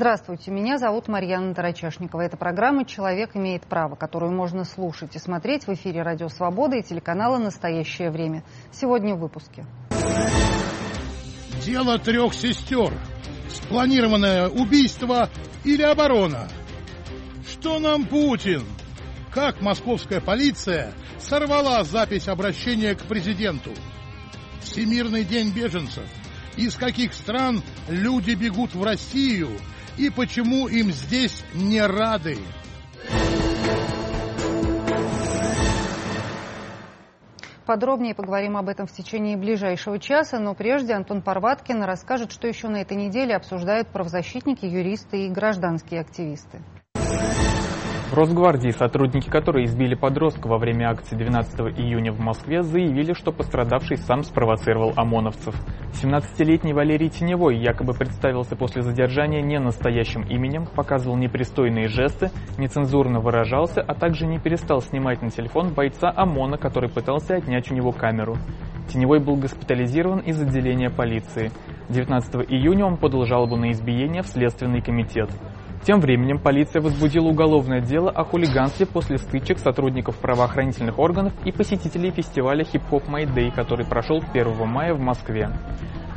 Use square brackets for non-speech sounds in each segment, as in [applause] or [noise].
Здравствуйте, меня зовут Марьяна Тарачашникова. Это программа «Человек имеет право», которую можно слушать и смотреть в эфире «Радио Свобода» и телеканала «Настоящее время». Сегодня в выпуске. Дело трех сестер. Спланированное убийство или оборона? Что нам Путин? Как московская полиция сорвала запись обращения к президенту? Всемирный день беженцев. Из каких стран люди бегут в Россию – и почему им здесь не рады. Подробнее поговорим об этом в течение ближайшего часа, но прежде Антон Парваткин расскажет, что еще на этой неделе обсуждают правозащитники, юристы и гражданские активисты. В Росгвардии, сотрудники которой избили подростка во время акции 12 июня в Москве, заявили, что пострадавший сам спровоцировал ОМОНовцев. 17-летний Валерий Теневой якобы представился после задержания не настоящим именем, показывал непристойные жесты, нецензурно выражался, а также не перестал снимать на телефон бойца ОМОНа, который пытался отнять у него камеру. Теневой был госпитализирован из отделения полиции. 19 июня он подал жалобу на избиение в Следственный комитет. Тем временем полиция возбудила уголовное дело о хулиганстве после стычек сотрудников правоохранительных органов и посетителей фестиваля хип-хоп Майдей, который прошел 1 мая в Москве.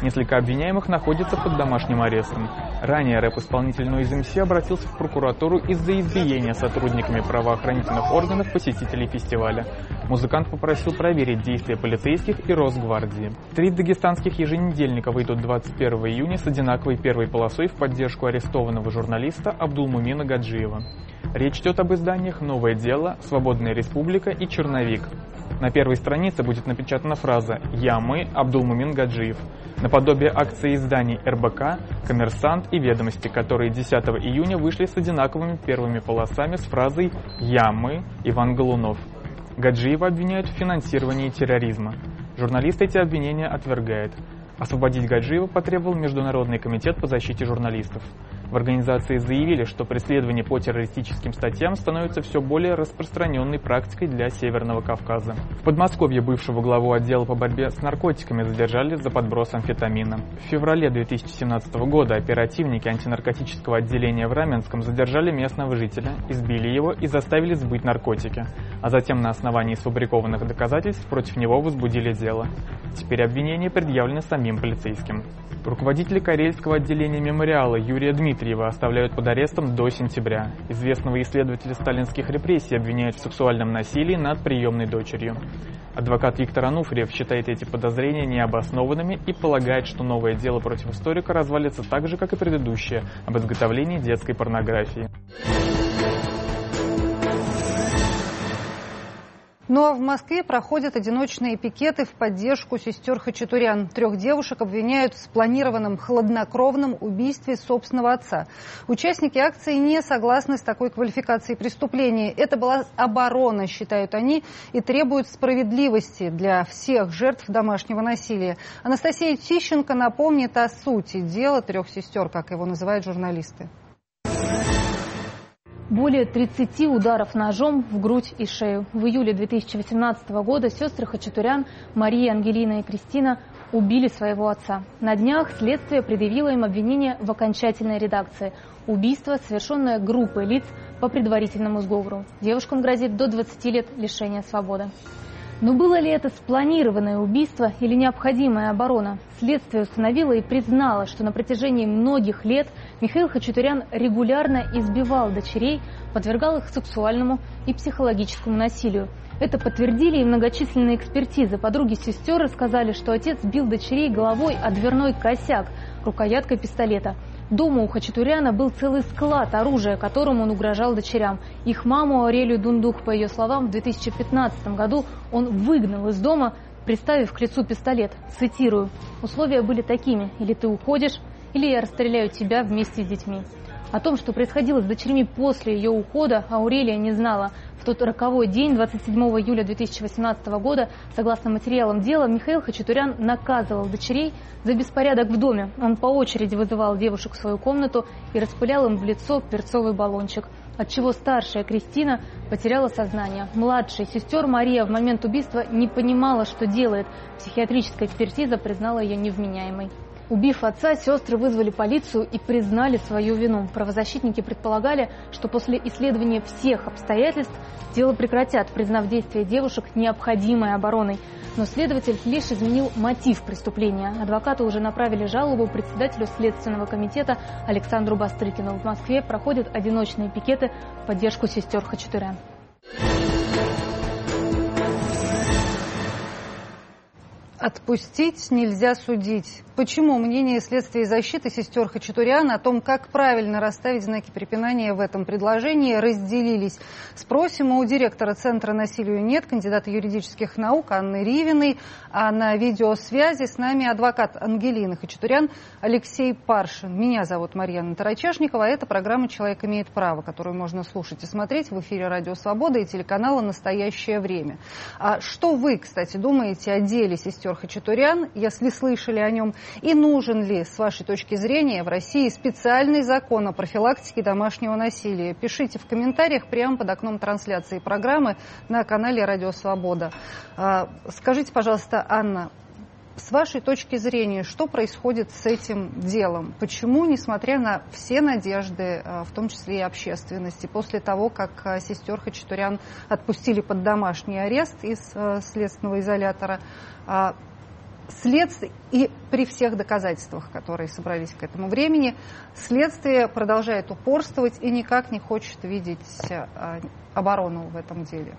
Несколько обвиняемых находятся под домашним арестом. Ранее рэп-исполнитель Noise MC обратился в прокуратуру из-за избиения сотрудниками правоохранительных органов посетителей фестиваля. Музыкант попросил проверить действия полицейских и Росгвардии. Три дагестанских еженедельника выйдут 21 июня с одинаковой первой полосой в поддержку арестованного журналиста Абдулмумина Гаджиева. Речь идет об изданиях «Новое дело», «Свободная республика» и «Черновик». На первой странице будет напечатана фраза «Я, мы, Абдулмумин Гаджиев», наподобие акции изданий РБК, Коммерсант и Ведомости, которые 10 июня вышли с одинаковыми первыми полосами с фразой «Я, мы, Иван Голунов». Гаджиева обвиняют в финансировании терроризма. Журналист эти обвинения отвергает. Освободить Гаджиева потребовал Международный комитет по защите журналистов. В организации заявили, что преследование по террористическим статьям становится все более распространенной практикой для Северного Кавказа. В Подмосковье бывшего главу отдела по борьбе с наркотиками задержали за подброс амфетамина. В феврале 2017 года оперативники антинаркотического отделения в Раменском задержали местного жителя, избили его и заставили сбыть наркотики, а затем на основании сфабрикованных доказательств против него возбудили дело. Теперь обвинения предъявлены самим полицейским. Руководители Карельского отделения мемориала Юрия Дмитриева оставляют под арестом до сентября. Известного исследователя сталинских репрессий обвиняют в сексуальном насилии над приемной дочерью. Адвокат Виктор Ануфриев считает эти подозрения необоснованными и полагает, что новое дело против историка развалится так же, как и предыдущее, об изготовлении детской порнографии. Ну а в Москве проходят одиночные пикеты в поддержку сестер Хачатурян. Трех девушек обвиняют в спланированном хладнокровном убийстве собственного отца. Участники акции не согласны с такой квалификацией преступления. Это была оборона, считают они, и требуют справедливости для всех жертв домашнего насилия. Анастасия Тищенко напомнит о сути дела трех сестер, как его называют журналисты. Более 30 ударов ножом в грудь и шею. В июле 2018 года сестры Хачатурян, Мария, Ангелина и Кристина убили своего отца. На днях следствие предъявило им обвинение в окончательной редакции. Убийство, совершенное группой лиц по предварительному сговору. Девушкам грозит до 20 лет лишения свободы. Но было ли это спланированное убийство или необходимая оборона? Следствие установило и признало, что на протяжении многих лет Михаил Хачатурян регулярно избивал дочерей, подвергал их сексуальному и психологическому насилию. Это подтвердили и многочисленные экспертизы. Подруги сестер рассказали, что отец бил дочерей головой о дверной косяк рукояткой пистолета – Дома у Хачатуряна был целый склад оружия, которым он угрожал дочерям. Их маму Аурелию Дундух, по ее словам, в 2015 году он выгнал из дома, приставив к лицу пистолет. Цитирую. «Условия были такими. Или ты уходишь, или я расстреляю тебя вместе с детьми». О том, что происходило с дочерьми после ее ухода, Аурелия не знала. В тот роковой день, 27 июля 2018 года, согласно материалам дела, Михаил Хачатурян наказывал дочерей за беспорядок в доме. Он по очереди вызывал девушек в свою комнату и распылял им в лицо перцовый баллончик отчего старшая Кристина потеряла сознание. Младшая сестер Мария в момент убийства не понимала, что делает. Психиатрическая экспертиза признала ее невменяемой. Убив отца, сестры вызвали полицию и признали свою вину. Правозащитники предполагали, что после исследования всех обстоятельств дело прекратят, признав действия девушек необходимой обороной. Но следователь лишь изменил мотив преступления. Адвокаты уже направили жалобу председателю Следственного комитета Александру Бастрыкину. В Москве проходят одиночные пикеты в поддержку сестер Хачатурян. Отпустить нельзя судить. Почему мнение следствия и защиты сестер Хачатурян о том, как правильно расставить знаки препинания в этом предложении, разделились? Спросим у директора Центра насилию нет, кандидата юридических наук Анны Ривиной. А на видеосвязи с нами адвокат Ангелины Хачатурян Алексей Паршин. Меня зовут Марьяна Тарачешникова. А это программа «Человек имеет право», которую можно слушать и смотреть в эфире «Радио Свобода» и телеканала «Настоящее время». А что вы, кстати, думаете о деле сестер Хачатурян, если слышали о нем? И нужен ли, с вашей точки зрения, в России специальный закон о профилактике домашнего насилия? Пишите в комментариях прямо под окном трансляции программы на канале «Радио Свобода». А, скажите, пожалуйста, Анна, с вашей точки зрения, что происходит с этим делом? Почему, несмотря на все надежды, а, в том числе и общественности, после того, как а, сестер Хачатурян отпустили под домашний арест из следственного изолятора, следствие, и при всех доказательствах, которые собрались к этому времени, следствие продолжает упорствовать и никак не хочет видеть э, оборону в этом деле.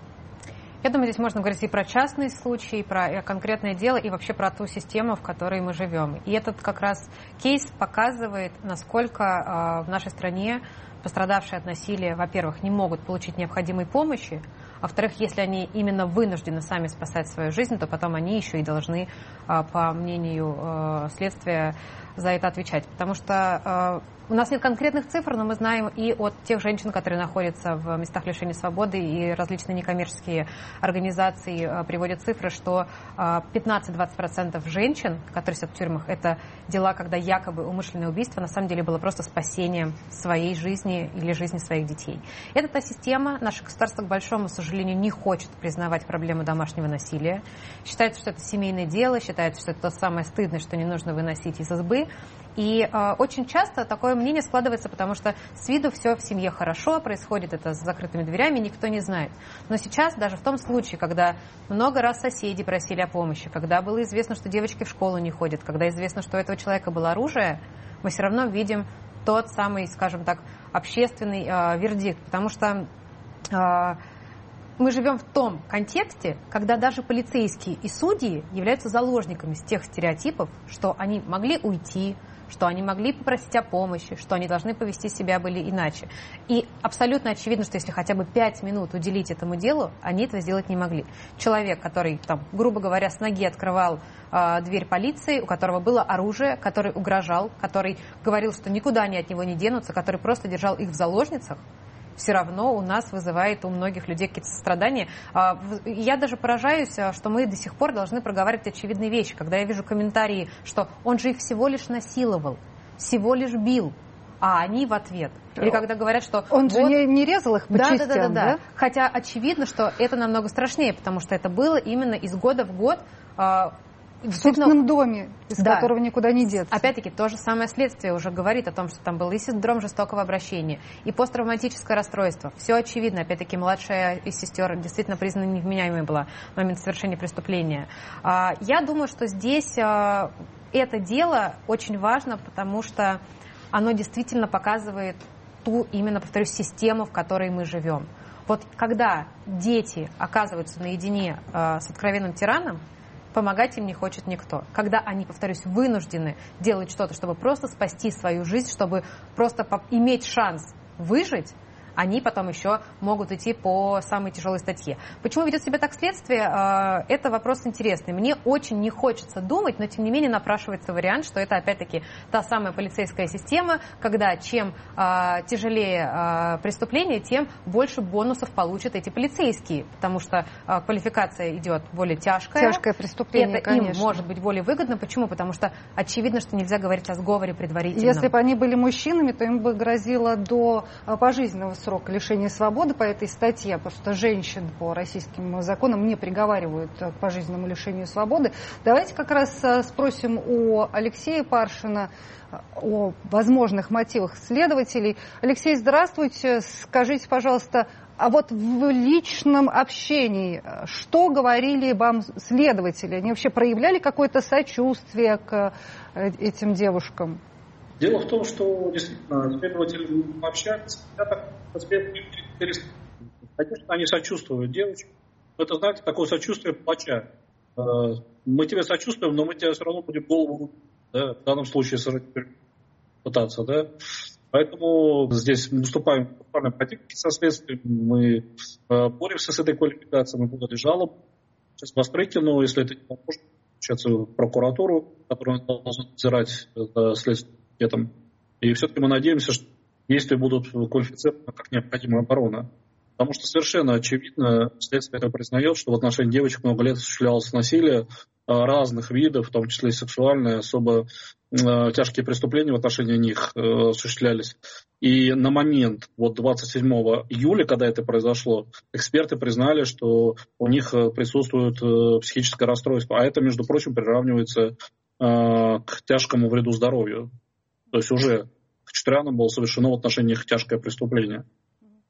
Я думаю, здесь можно говорить и про частный случай, и про э, конкретное дело, и вообще про ту систему, в которой мы живем. И этот как раз кейс показывает, насколько э, в нашей стране пострадавшие от насилия, во-первых, не могут получить необходимой помощи, а во-вторых, если они именно вынуждены сами спасать свою жизнь, то потом они еще и должны, а, по мнению а, следствия, за это отвечать. Потому что а, у нас нет конкретных цифр, но мы знаем и от тех женщин, которые находятся в местах лишения свободы, и различные некоммерческие организации э, приводят цифры, что 15-20% э, женщин, которые сидят в тюрьмах, это дела, когда якобы умышленное убийство на самом деле было просто спасением своей жизни или жизни своих детей. Это та система. Наше государство, к большому сожалению, не хочет признавать проблему домашнего насилия. Считается, что это семейное дело, считается, что это то самое стыдное, что не нужно выносить из избы. И э, очень часто такое мнение складывается, потому что с виду все в семье хорошо, происходит это с закрытыми дверями, никто не знает. Но сейчас, даже в том случае, когда много раз соседи просили о помощи, когда было известно, что девочки в школу не ходят, когда известно, что у этого человека было оружие, мы все равно видим тот самый, скажем так, общественный э, вердикт. Потому что э, мы живем в том контексте, когда даже полицейские и судьи являются заложниками тех стереотипов, что они могли уйти, что они могли попросить о помощи, что они должны повести себя были иначе. И абсолютно очевидно, что если хотя бы пять минут уделить этому делу, они этого сделать не могли. Человек, который, там, грубо говоря, с ноги открывал э, дверь полиции, у которого было оружие, который угрожал, который говорил, что никуда они от него не денутся, который просто держал их в заложницах, все равно у нас вызывает у многих людей какие-то страдания. А, я даже поражаюсь, а, что мы до сих пор должны проговаривать очевидные вещи. Когда я вижу комментарии, что он же их всего лишь насиловал, всего лишь бил, а они в ответ. Или когда говорят, что... Он вот... же не, не резал их по да, частям, да, да, да, да. Хотя очевидно, что это намного страшнее, потому что это было именно из года в год а, в собственном доме, из да. которого никуда не деться. Опять-таки, то же самое следствие уже говорит о том, что там был и синдром жестокого обращения, и посттравматическое расстройство. Все очевидно. Опять-таки, младшая из сестер действительно признана невменяемой была в момент совершения преступления. А, я думаю, что здесь а, это дело очень важно, потому что оно действительно показывает ту, именно, повторюсь, систему, в которой мы живем. Вот когда дети оказываются наедине э, с откровенным тираном, помогать им не хочет никто. Когда они, повторюсь, вынуждены делать что-то, чтобы просто спасти свою жизнь, чтобы просто иметь шанс выжить, они потом еще могут идти по самой тяжелой статье. Почему ведет себя так следствие? А, это вопрос интересный. Мне очень не хочется думать, но тем не менее напрашивается вариант, что это опять-таки та самая полицейская система, когда чем а, тяжелее а, преступление, тем больше бонусов получат эти полицейские, потому что квалификация идет более тяжкая. Тяжкое преступление, это конечно. им может быть более выгодно. Почему? Потому что очевидно, что нельзя говорить о сговоре предварительно. Если бы они были мужчинами, то им бы грозило до пожизненного срок лишения свободы по этой статье, потому что женщин по российским законам не приговаривают к пожизненному лишению свободы. Давайте как раз спросим у Алексея Паршина о возможных мотивах следователей. Алексей, здравствуйте. Скажите, пожалуйста, а вот в личном общении, что говорили вам следователи? Они вообще проявляли какое-то сочувствие к э, этим девушкам? Дело в том, что действительно следователи общаются, Конечно, они сочувствуют девочкам. Это, знаете, такое сочувствие плача. Э, мы тебе сочувствуем, но мы тебе все равно будем голову, да, в данном случае пытаться, да. Поэтому здесь выступаем буквально противники со следствием, мы э, боремся с этой квалификацией, мы подали жалоб. Сейчас Воспретину, если это не поможет, сейчас в прокуратуру, которая должна надзирать за следствием. И все-таки мы надеемся, что действия будут квалифицированы как необходимая оборона. Потому что совершенно очевидно, следствие это признает, что в отношении девочек много лет осуществлялось насилие а, разных видов, в том числе и сексуальное, особо э, тяжкие преступления в отношении них э, осуществлялись. И на момент вот 27 июля, когда это произошло, эксперты признали, что у них э, присутствует э, психическое расстройство. А это, между прочим, приравнивается э, к тяжкому вреду здоровью. То есть уже к Чутрянам было совершено в отношении их тяжкое преступление.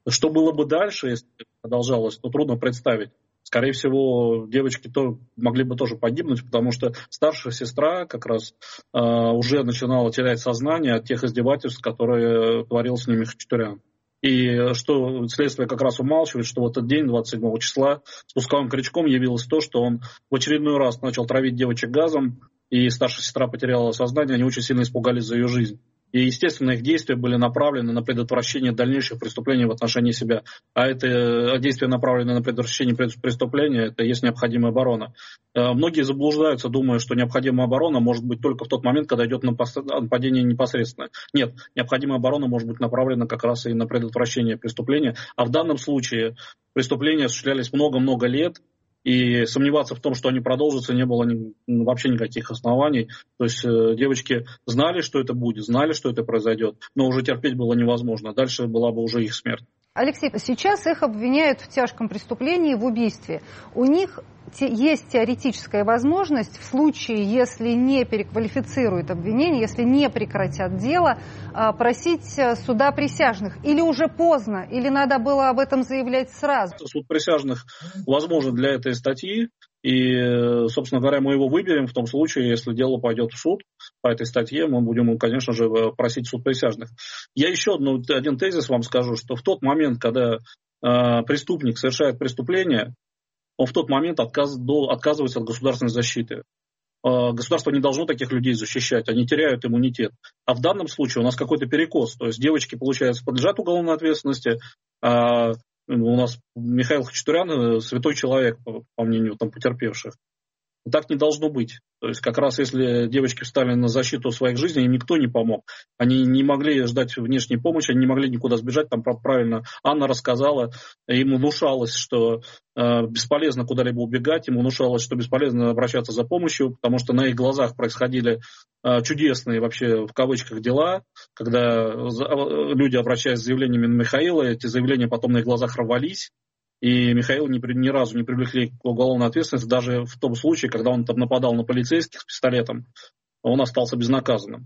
Что было бы дальше, если продолжалось, то трудно представить. Скорее всего, девочки то, могли бы тоже погибнуть, потому что старшая сестра как раз э, уже начинала терять сознание от тех издевательств, которые творил с ними Хачатурян. И что следствие как раз умалчивает, что в этот день, 27 числа, спусковым крючком явилось то, что он в очередной раз начал травить девочек газом, и старшая сестра потеряла сознание, они очень сильно испугались за ее жизнь. И, естественно, их действия были направлены на предотвращение дальнейших преступлений в отношении себя. А это действия, направленные на предотвращение преступления, это есть необходимая оборона. Э, многие заблуждаются, думая, что необходимая оборона может быть только в тот момент, когда идет нападение непосредственно. Нет, необходимая оборона может быть направлена как раз и на предотвращение преступления. А в данном случае преступления осуществлялись много-много лет, и сомневаться в том, что они продолжатся, не было ни, ну, вообще никаких оснований. То есть э, девочки знали, что это будет, знали, что это произойдет, но уже терпеть было невозможно. Дальше была бы уже их смерть. Алексей, сейчас их обвиняют в тяжком преступлении, в убийстве. У них есть теоретическая возможность в случае, если не переквалифицируют обвинение, если не прекратят дело, а, просить э, суда присяжных? Или уже поздно? Или надо было об этом заявлять сразу? Суд присяжных возможен для этой статьи. И, собственно говоря, мы его выберем в том случае, если дело пойдет в суд по этой статье, мы будем, конечно же, просить суд присяжных. Я еще одну, один тезис вам скажу, что в тот момент, когда э, преступник совершает преступление, он в тот момент отказ, до, отказывается от государственной защиты. А, государство не должно таких людей защищать, они теряют иммунитет. А в данном случае у нас какой-то перекос. То есть девочки, получается, подлежат уголовной ответственности, а у нас Михаил Хачатурян э, святой человек, по мнению там, потерпевших. Так не должно быть. То есть как раз если девочки встали на защиту своих жизней, им никто не помог. Они не могли ждать внешней помощи, они не могли никуда сбежать. Там правильно Анна рассказала, им внушалось, что э, бесполезно куда-либо убегать, им внушалось, что бесполезно обращаться за помощью, потому что на их глазах происходили э, чудесные вообще в кавычках дела, когда э, люди, обращаясь с заявлениями на Михаила, эти заявления потом на их глазах рвались, и Михаил ни, ни разу не привлекли к уголовной ответственности, даже в том случае, когда он там нападал на полицейских с пистолетом, он остался безнаказанным.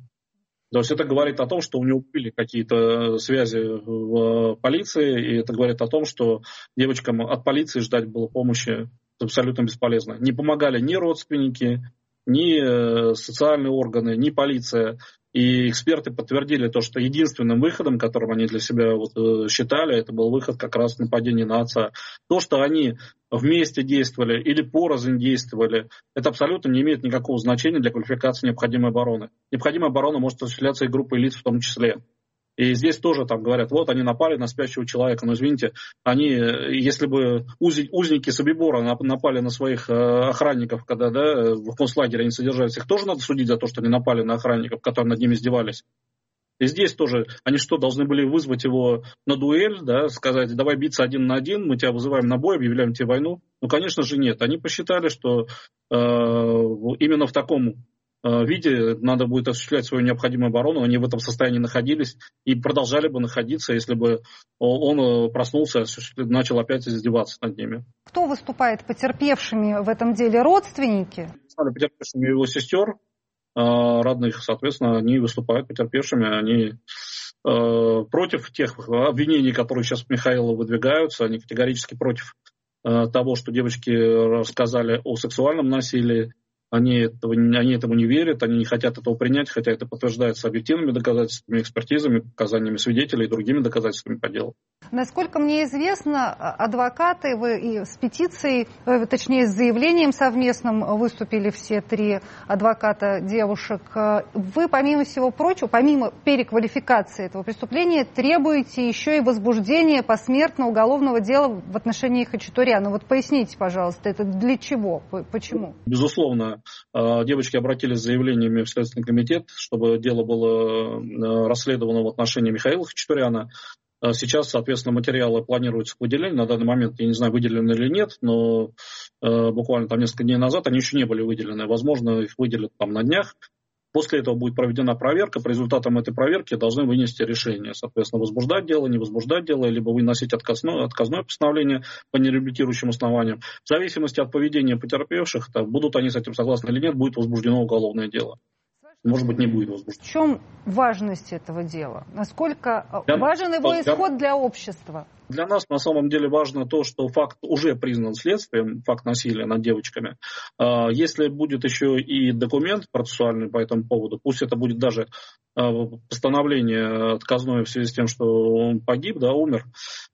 То есть это говорит о том, что у него были какие-то связи в полиции, и это говорит о том, что девочкам от полиции ждать было помощи абсолютно бесполезно. Не помогали ни родственники, ни э, социальные органы, ни полиция. И эксперты подтвердили то, что единственным выходом, которым они для себя вот э, считали, это был выход как раз нападения на отца. То, что они вместе действовали или порознь действовали, это абсолютно не имеет никакого значения для квалификации необходимой обороны. Необходимая оборона может осуществляться и группой лиц в том числе. И здесь тоже там говорят, вот они напали на спящего человека. Но извините, они, если бы узники Собибора напали на своих э, охранников, когда да, в концлагере они содержались, их тоже надо судить за то, что они напали на охранников, которые над ними издевались. И здесь тоже, они что, должны были вызвать его на дуэль, да, сказать, давай биться один на один, мы тебя вызываем на бой, объявляем тебе войну? Ну, конечно же, нет. Они посчитали, что э, именно в таком виде надо будет осуществлять свою необходимую оборону. Они в этом состоянии находились и продолжали бы находиться, если бы он э, проснулся, начал опять издеваться над ними. Кто выступает потерпевшими в этом деле? Родственники? Стали потерпевшими его сестер, э, родных, соответственно, они выступают потерпевшими, они против тех обвинений, которые сейчас Михаила выдвигаются, они категорически против того, что девочки рассказали о сексуальном насилии, они, этого, они этому не верят, они не хотят этого принять, хотя это подтверждается объективными доказательствами, экспертизами, показаниями свидетелей и другими доказательствами по делу. Насколько мне известно, адвокаты вы и с петицией, э, точнее с заявлением совместным выступили все три адвоката девушек. Вы, помимо всего прочего, помимо переквалификации этого преступления, требуете еще и возбуждения посмертно уголовного дела в отношении Хачатуряна. Вот поясните, пожалуйста, это для чего, почему? Безусловно, э, девочки обратились с заявлениями в Следственный комитет, чтобы дело было э, расследовано в отношении Михаила Хачатуряна. А сейчас, соответственно, материалы планируются к выделению. На данный момент, я не знаю, выделены или нет, но э, буквально там несколько дней назад они еще не были выделены. Возможно, их выделят там на днях. После этого будет проведена проверка. По результатам этой проверки должны вынести решение. Соответственно, возбуждать дело, не возбуждать дело, либо выносить отказное, отказное постановление по нереабилитирующим основаниям. В зависимости от поведения потерпевших, будут они с этим согласны или нет, будет возбуждено уголовное дело может быть, не будет возбужден. В чем важность этого дела? Насколько э, для, важен его для, исход для общества? Для нас на самом деле важно то, что факт уже признан следствием, факт насилия над девочками. А, если будет еще и документ процессуальный по этому поводу, пусть это будет даже а, постановление отказное в связи с тем, что он погиб, да, умер,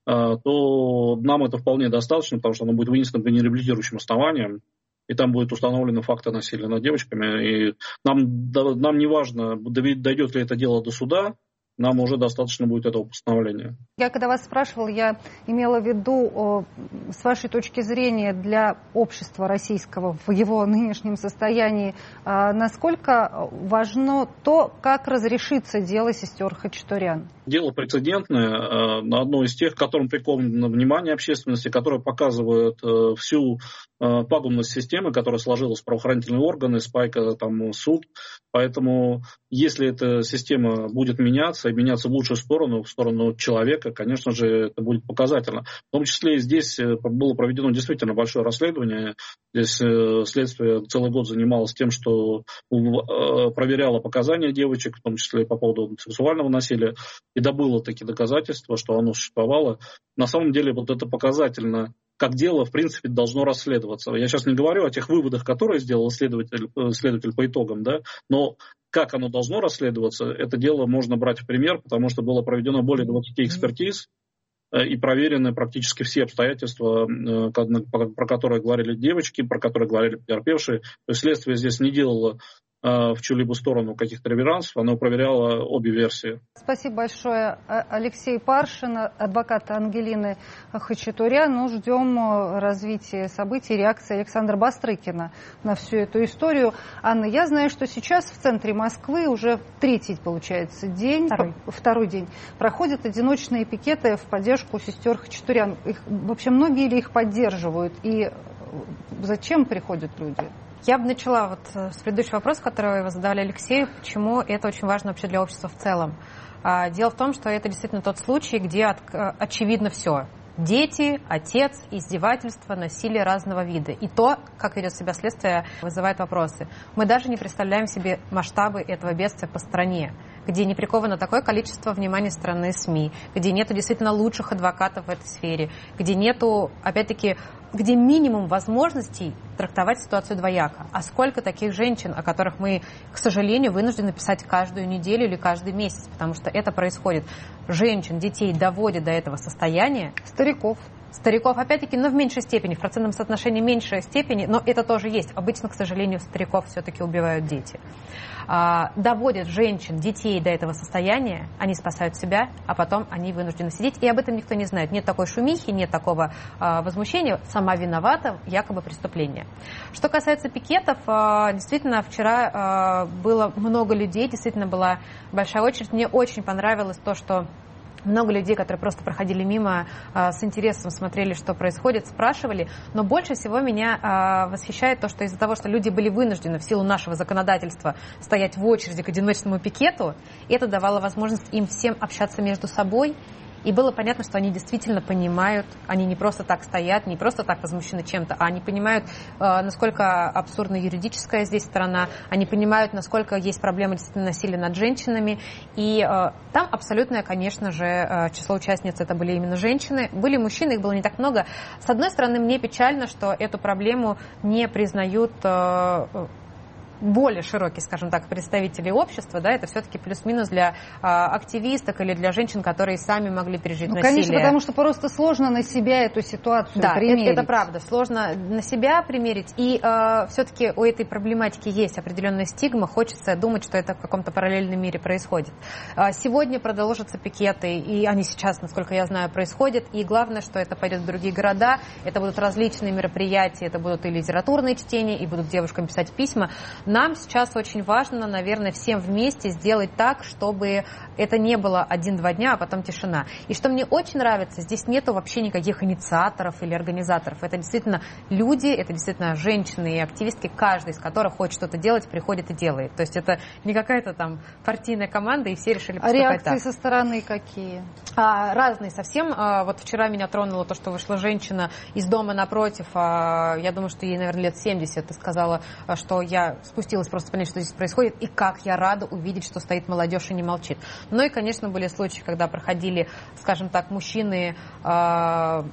а, то нам это вполне достаточно, потому что оно будет вынесено по нереабилитирующим основаниям и там будет установлены факты насилия над девочками. И нам, нам не важно, дойдет ли это дело до суда, нам уже достаточно будет этого постановления. Я когда вас спрашивал, я имела в виду, с вашей точки зрения, для общества российского в его нынешнем состоянии, а, насколько важно то, как разрешится дело сестер Хачатурян? Дело прецедентное, а, одно из тех, которым приковано внимание общественности, которое показывает э, всю а, пагубность системы, которая сложилась в правоохранительные органы, спайка, там, суд. Поэтому, если эта система будет меняться, и меняться в лучшую сторону, в сторону человека, конечно же, это будет показательно. В том числе и здесь э, было проведено действительно большое расследование. Здесь э, следствие целый год занималось тем, что проверяло показания девочек, в том числе и по поводу сексуального насилия, и добыло такие доказательства, что оно существовало. На самом деле, вот это показательно как дело, в принципе, должно расследоваться. Я сейчас не говорю о тех выводах, которые сделал следователь, э, следователь по итогам, да, но как оно должно расследоваться, это дело можно брать в пример, потому что было проведено более 20 экспертиз, э, и проверены практически все обстоятельства, э, про которые говорили девочки, про которые говорили потерпевшие. То есть следствие здесь не делало в чью-либо сторону каких-то реверансов, она проверяла обе версии. Спасибо большое, э, Алексей Паршин, адвокат Ангелины Хачатурян. Ну, ждем э, развития событий, реакции Александра Бастрыкина на всю эту историю. Анна, я знаю, что сейчас в центре Москвы уже третий, получается, день, второй, второй день, проходят одиночные пикеты в поддержку сестер Хачатурян. Их, вообще, многие ли их поддерживают? И зачем приходят люди? Я бы начала вот с предыдущего вопроса, который вы задавали Алексею, почему это очень важно вообще для общества в целом. А, дело в том, что это действительно тот случай, где очевидно все. Дети, отец, издевательства, насилие разного вида. И то, как ведет себя следствие, вызывает вопросы. Мы даже не представляем себе масштабы этого бедствия по стране где не приковано такое количество внимания страны СМИ, где нету действительно лучших адвокатов в этой сфере, где нету, опять-таки, где минимум возможностей трактовать ситуацию двояко. А сколько таких женщин, о которых мы, к сожалению, вынуждены писать каждую неделю или каждый месяц, потому что это происходит. Женщин, детей доводят до этого состояния. Стариков. Стариков, опять-таки, но в меньшей степени, в процентном соотношении меньшей степени, но это тоже есть. Обычно, к сожалению, стариков все-таки убивают дети. А, доводят женщин, детей до этого состояния, они спасают себя, а потом они вынуждены сидеть, и об этом никто не знает. Нет такой шумихи, нет такого а, возмущения, сама виновата, якобы преступление. Что касается пикетов, а, действительно, вчера было много людей, действительно была большая очередь. Мне очень понравилось то, что много людей, которые просто проходили мимо, а, с интересом смотрели, что происходит, спрашивали. Но больше всего меня а, восхищает то, что из-за того, что люди были вынуждены в силу нашего законодательства стоять в очереди к одиночному пикету, это давало возможность им всем общаться между собой и было понятно, что они действительно понимают, они не просто так стоят, не просто так возмущены чем-то, а они понимают, э, насколько абсурдна юридическая здесь сторона, они понимают, насколько есть проблемы действительно насилия над женщинами. И э, там абсолютное, конечно же, э, число участниц это были именно женщины. Были мужчины, их было не так много. С одной стороны, мне печально, что эту проблему не признают более широкий, скажем так, представителей общества, да, это все-таки плюс-минус для а, активисток или для женщин, которые сами могли пережить ну, насилие. Конечно, потому что просто сложно на себя эту ситуацию да, примерить. Это, это правда, сложно на себя примерить. И а, все-таки у этой проблематики есть определенная стигма. Хочется думать, что это в каком-то параллельном мире происходит. А, сегодня продолжатся пикеты, и они сейчас, насколько я знаю, происходят. И главное, что это пойдет в другие города. Это будут различные мероприятия, это будут и литературные чтения, и будут девушкам писать письма. Нам сейчас очень важно, наверное, всем вместе сделать так, чтобы это не было один-два дня, а потом тишина. И что мне очень нравится, здесь нету вообще никаких инициаторов или организаторов. Это действительно люди, это действительно женщины и активистки, каждый из которых хочет что-то делать, приходит и делает. То есть это не какая-то там партийная команда, и все решили поступать а реакции так. со стороны какие? А, разные совсем. А, вот вчера меня тронуло то, что вышла женщина из дома напротив. А, я думаю, что ей, наверное, лет 70. И сказала, а, что я спустилась просто понять, что здесь происходит, и как я рада увидеть, что стоит молодежь и не молчит. Ну и, конечно, были случаи, когда проходили, скажем так, мужчины э,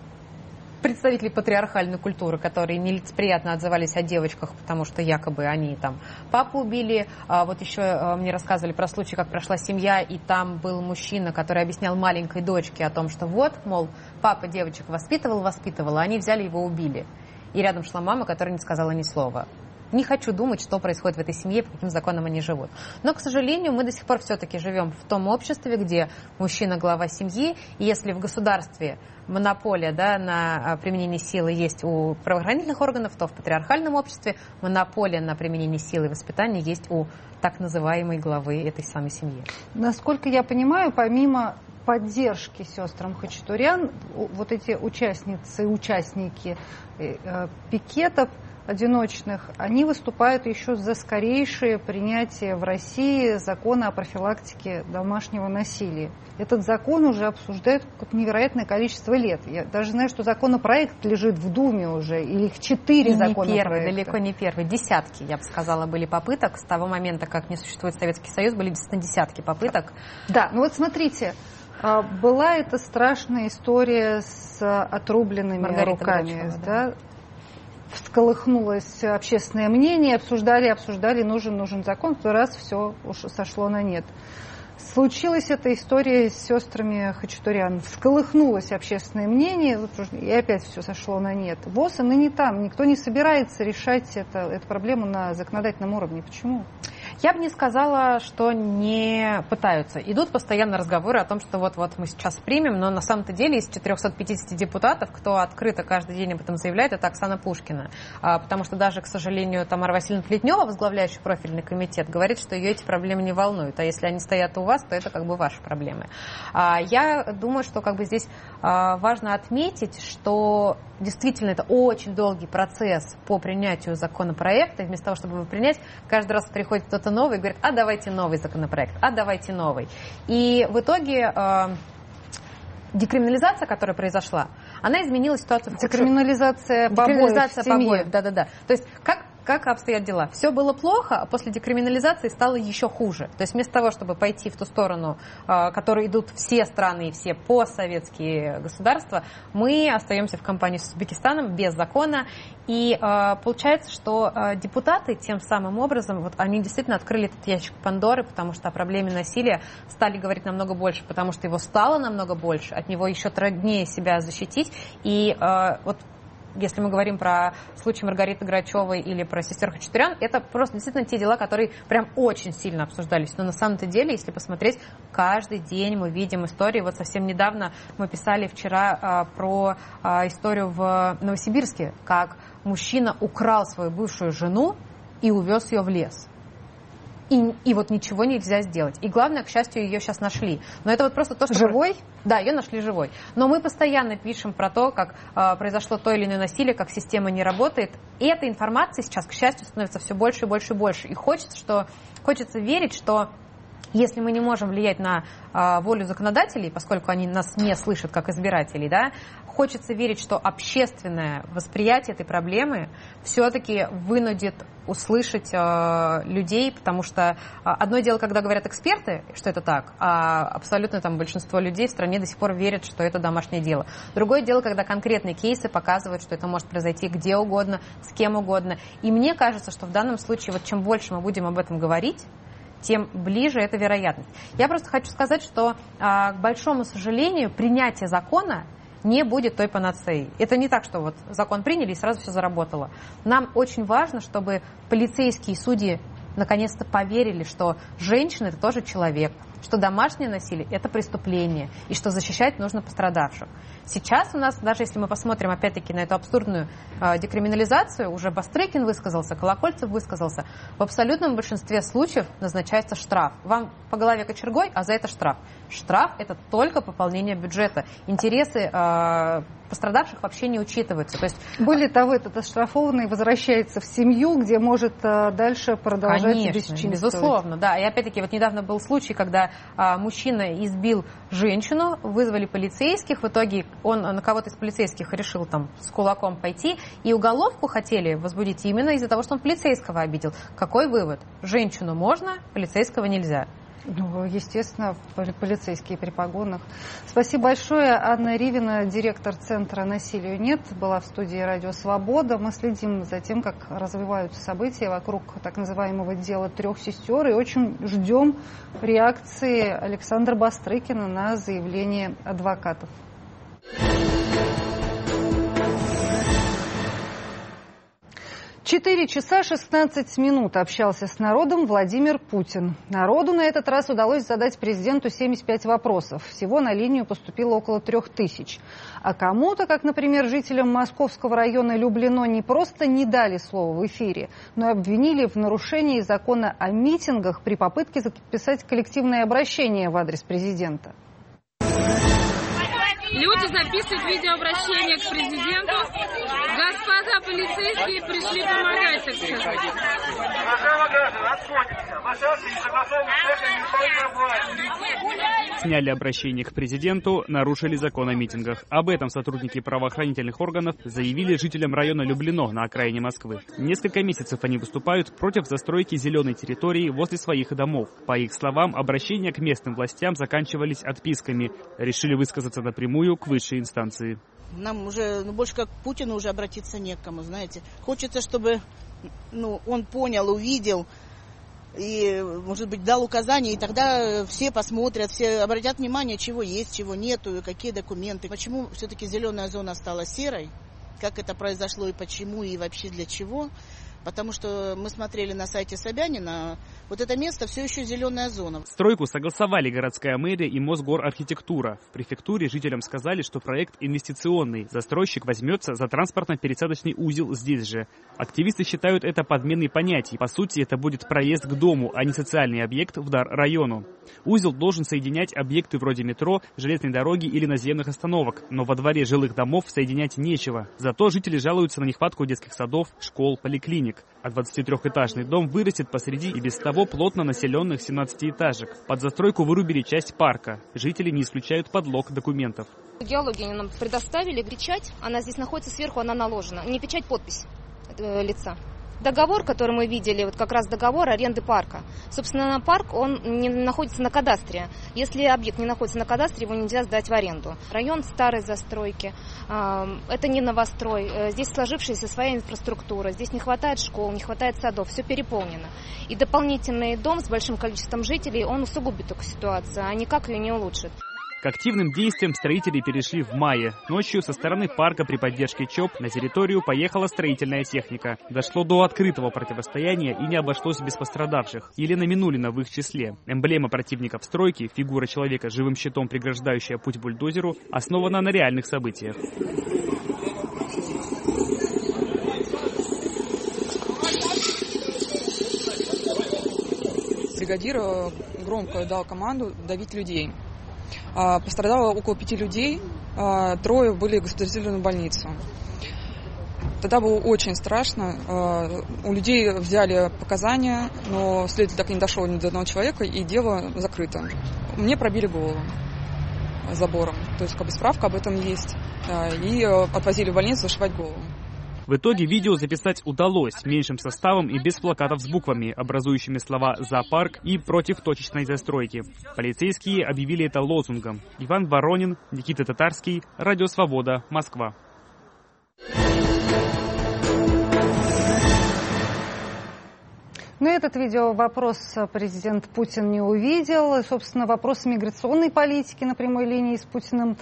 представители патриархальной культуры, которые нелицеприятно отзывались о девочках, потому что якобы они там папу убили. А вот еще а, мне рассказывали про случай, как прошла семья, и там был мужчина, который объяснял маленькой дочке о том, что вот, мол, папа девочек воспитывал, воспитывал, а они взяли его убили. И рядом шла мама, которая не сказала ни слова. Не хочу думать, что происходит в этой семье, по каким законам они живут. Но, к сожалению, мы до сих пор все-таки живем в том обществе, где мужчина глава семьи, и если в государстве монополия да, на а, применение силы есть у правоохранительных органов, то в патриархальном обществе монополия на применение силы и воспитания есть у так называемой главы этой самой семьи. Насколько я понимаю, помимо поддержки сестрам Хачатурян, вот эти участницы участники э, э, пикетов – одиночных, они выступают еще за скорейшее принятие в России закона о профилактике домашнего насилия. Этот закон уже обсуждают как невероятное количество лет. Я даже знаю, что законопроект лежит в Думе уже, или их четыре законопроекта. Первый, далеко не первый. Десятки, я бы сказала, были попыток. С того момента, как не существует Советский Союз, были действительно десятки попыток. Да, ну вот смотрите, а, была эта страшная история с отрубленными Маргарита руками, да? да? Всколыхнулось общественное мнение, обсуждали, обсуждали, нужен, нужен закон, в раз все уж сошло на нет. Случилась эта история с сестрами Хачатурян. Всколыхнулось общественное мнение, и опять все сошло на нет. ВОЗ, и ныне там. Никто не собирается решать это, эту проблему на законодательном уровне. Почему? Я бы не сказала, что не пытаются. Идут постоянно разговоры о том, что вот-вот мы сейчас примем, но на самом-то деле из 450 депутатов, кто открыто каждый день об этом заявляет, это Оксана Пушкина. А, потому что даже, к сожалению, Тамара Васильевна Плетнева, возглавляющая профильный комитет, говорит, что ее эти проблемы не волнуют. А если они стоят у вас, то это как бы ваши проблемы. А, я думаю, что как бы здесь а, важно отметить, что действительно это очень долгий процесс по принятию законопроекта. И вместо того, чтобы его принять, каждый раз приходит кто-то новый и говорит, а давайте новый законопроект, а давайте новый. И в итоге э, декриминализация, которая произошла, она изменила ситуацию в худшую. Декриминализация побоев Декриминализация побоев, да-да-да. То есть как как обстоят дела? Все было плохо, а после декриминализации стало еще хуже. То есть вместо того, чтобы пойти в ту сторону, а, которой идут все страны и все постсоветские государства, мы остаемся в компании с Узбекистаном без закона. И а, получается, что а, депутаты тем самым образом, вот они действительно открыли этот ящик Пандоры, потому что о проблеме насилия стали говорить намного больше, потому что его стало намного больше, от него еще труднее себя защитить. И вот если мы говорим про случай Маргариты Грачевой или про сестер Хачатурян, это просто действительно те дела, которые прям очень сильно обсуждались. Но на самом-то деле, если посмотреть, каждый день мы видим истории. Вот совсем недавно мы писали вчера а, про а, историю в Новосибирске, как мужчина украл свою бывшую жену и увез ее в лес. И, и вот ничего нельзя сделать. И главное, к счастью, ее сейчас нашли. Но это вот просто то, что... Живой? Да, ее нашли живой. Но мы постоянно пишем про то, как э, произошло то или иное насилие, как система не работает. И эта информация сейчас, к счастью, становится все больше и больше и больше. И хочется, что, хочется верить, что если мы не можем влиять на э, волю законодателей, поскольку они нас не слышат как избирателей, да, хочется верить, что общественное восприятие этой проблемы все-таки вынудит услышать э, людей, потому что э, одно дело, когда говорят эксперты, что это так, а абсолютно там большинство людей в стране до сих пор верят, что это домашнее дело. Другое дело, когда конкретные кейсы показывают, что это может произойти где угодно, с кем угодно. И мне кажется, что в данном случае, вот чем больше мы будем об этом говорить, тем ближе эта вероятность. Я просто хочу сказать, что, к большому сожалению, принятие закона не будет той панацеей. Это не так, что вот закон приняли и сразу все заработало. Нам очень важно, чтобы полицейские судьи наконец-то поверили, что женщина это тоже человек, что домашнее насилие это преступление и что защищать нужно пострадавших. Сейчас у нас, даже если мы посмотрим опять-таки на эту абсурдную э, декриминализацию, уже Бастрыкин высказался, Колокольцев высказался, в абсолютном большинстве случаев назначается штраф. Вам по голове кочергой, а за это штраф. Штраф это только пополнение бюджета. Интересы э, пострадавших вообще не учитываются. То есть, Более того, этот оштрафованный возвращается в семью, где может э, дальше продолжать Конечно, безусловно, да. И опять-таки вот недавно был случай, когда а, мужчина избил женщину, вызвали полицейских, в итоге он на кого-то из полицейских решил там с кулаком пойти, и уголовку хотели возбудить именно из-за того, что он полицейского обидел. Какой вывод? Женщину можно, полицейского нельзя. Ну, естественно, полицейские при погонах. Спасибо большое. Анна Ривина, директор Центра «Насилию нет», была в студии «Радио Свобода». Мы следим за тем, как развиваются события вокруг так называемого дела трех сестер и очень ждем реакции Александра Бастрыкина на заявление адвокатов. Четыре часа 16 минут общался с народом Владимир Путин. Народу на этот раз удалось задать президенту 75 вопросов. Всего на линию поступило около трех тысяч. А кому-то, как, например, жителям Московского района Люблино, не просто не дали слова в эфире, но и обвинили в нарушении закона о митингах при попытке записать коллективное обращение в адрес президента. Люди записывают видеообращение к президенту. Господа полицейские пришли помогать, так сказать. Сняли обращение к президенту, нарушили закон о митингах. Об этом сотрудники правоохранительных органов заявили жителям района Люблино на окраине Москвы. Несколько месяцев они выступают против застройки зеленой территории возле своих домов. По их словам, обращения к местным властям заканчивались отписками. Решили высказаться напрямую к высшей инстанции. Нам уже ну, больше как к Путину уже обратиться некому, знаете. Хочется, чтобы ну, он понял, увидел, и, может быть, дал указания, и тогда все посмотрят, все обратят внимание, чего есть, чего нету, какие документы. Почему все-таки зеленая зона стала серой, как это произошло и почему, и вообще для чего потому что мы смотрели на сайте Собянина, вот это место все еще зеленая зона. Стройку согласовали городская мэрия и Мосгорархитектура. В префектуре жителям сказали, что проект инвестиционный. Застройщик возьмется за транспортно-пересадочный узел здесь же. Активисты считают это подменой понятий. По сути, это будет проезд к дому, а не социальный объект в дар району. Узел должен соединять объекты вроде метро, железной дороги или наземных остановок, но во дворе жилых домов соединять нечего. Зато жители жалуются на нехватку детских садов, школ, поликлиник денег, а 23-этажный дом вырастет посреди и без того плотно населенных 17-этажек. Под застройку вырубили часть парка. Жители не исключают подлог документов. Геологи нам предоставили печать, она здесь находится сверху, она наложена. Не печать, подпись э, лица договор, который мы видели, вот как раз договор аренды парка. Собственно, парк, он не находится на кадастре. Если объект не находится на кадастре, его нельзя сдать в аренду. Район старой застройки, это не новострой. Э, здесь сложившаяся своя инфраструктура, здесь не хватает школ, не хватает садов, все переполнено. И дополнительный дом с большим количеством жителей, он усугубит такую ситуацию, а никак ее не улучшит. К активным действиям строители перешли в мае. Ночью со стороны парка при поддержке ЧОП на территорию поехала строительная техника. Дошло до открытого противостояния и не обошлось без пострадавших. Елена Минулина в их числе. Эмблема противников стройки, фигура человека живым щитом, преграждающая путь бульдозеру, основана на реальных событиях. бригадир громко дал команду давить людей. Пострадало около пяти людей, трое были госпитализированы в больницу. Тогда было очень страшно. У людей взяли показания, но следователь так и не дошел ни до одного человека, и дело закрыто. Мне пробили голову забором. То есть как бы справка об этом есть. И отвозили в больницу зашивать голову. В итоге видео записать удалось меньшим составом и без плакатов с буквами, образующими слова «зоопарк» и «против точечной застройки». Полицейские объявили это лозунгом. Иван Воронин, Никита Татарский, Радио Свобода, Москва. Но этот видео вопрос президент Путин не увидел. И, собственно, вопросы миграционной политики на прямой линии с Путиным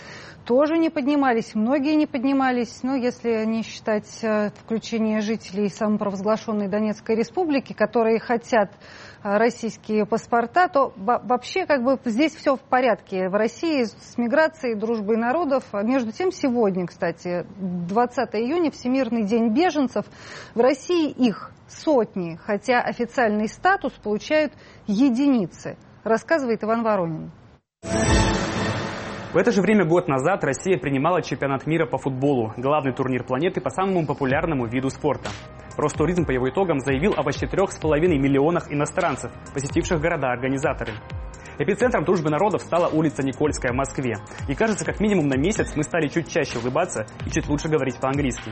тоже не поднимались. Многие не поднимались. Но если не считать э, включение жителей самопровозглашенной Донецкой республики, которые хотят э, российские паспорта, то вообще как бы здесь все в порядке. В России с миграцией, дружбой народов. А между тем сегодня, кстати, 20 июня, Всемирный день беженцев. В России их сотни, хотя официальный статус получают единицы, рассказывает Иван Воронин. В это же время год назад Россия принимала чемпионат мира по футболу, главный турнир планеты по самому популярному виду спорта. Ростуризм по его итогам заявил о почти 3,5 миллионах иностранцев, посетивших города-организаторы. Эпицентром дружбы народов стала улица Никольская в Москве. И кажется, как минимум на месяц мы стали чуть чаще улыбаться и чуть лучше говорить по-английски.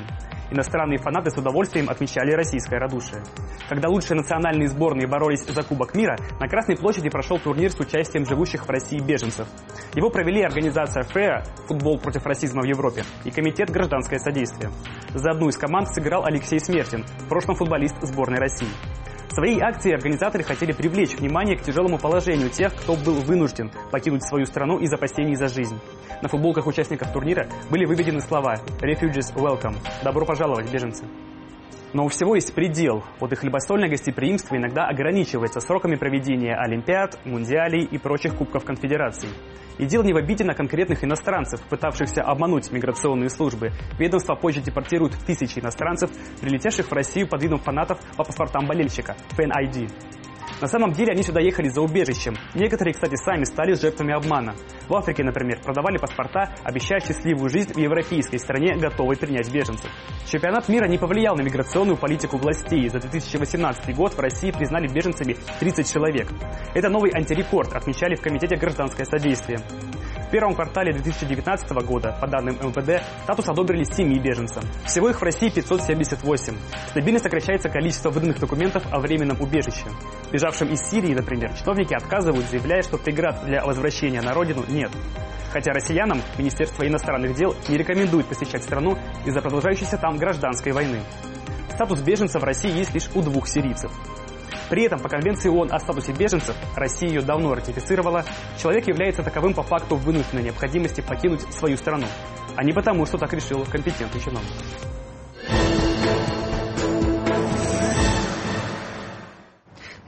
Иностранные фанаты с удовольствием отмечали российское радушие. Когда лучшие национальные сборные боролись за Кубок мира, на Красной площади прошел турнир с участием живущих в России беженцев. Его провели организация ФРЕА «Футбол против расизма в Европе» и Комитет «Гражданское содействие». За одну из команд сыграл Алексей Смертин, в прошлом футболист сборной России. Своей акцией организаторы хотели привлечь внимание к тяжелому положению тех, кто был вынужден покинуть свою страну из опасений за жизнь. На футболках участников турнира были выведены слова «Refugees welcome» – «Добро пожаловать, беженцы». Но у всего есть предел. Вот и хлебостольное гостеприимство иногда ограничивается сроками проведения Олимпиад, Мундиалей и прочих Кубков Конфедерации. И дело не в обиде на конкретных иностранцев, пытавшихся обмануть миграционные службы. Ведомство позже депортирует тысячи иностранцев, прилетевших в Россию под видом фанатов по паспортам болельщика – Fan ID. На самом деле они сюда ехали за убежищем. Некоторые, кстати, сами стали жертвами обмана. В Африке, например, продавали паспорта, обещая счастливую жизнь в европейской стране, готовой принять беженцев. Чемпионат мира не повлиял на миграционную политику властей. За 2018 год в России признали беженцами 30 человек. Это новый антирекорд, отмечали в Комитете гражданское содействие. В первом квартале 2019 года, по данным МВД, статус одобрили 7 беженцам. Всего их в России 578. Стабильно сокращается количество выданных документов о временном убежище. Бежавшим из Сирии, например, чиновники отказывают, заявляя, что преград для возвращения на родину нет. Хотя россиянам Министерство иностранных дел не рекомендует посещать страну из-за продолжающейся там гражданской войны. Статус беженца в России есть лишь у двух сирийцев. При этом по Конвенции ООН о статусе беженцев, Россия ее давно ратифицировала, человек является таковым по факту вынужденной необходимости покинуть свою страну, а не потому, что так решил компетентный чиновник.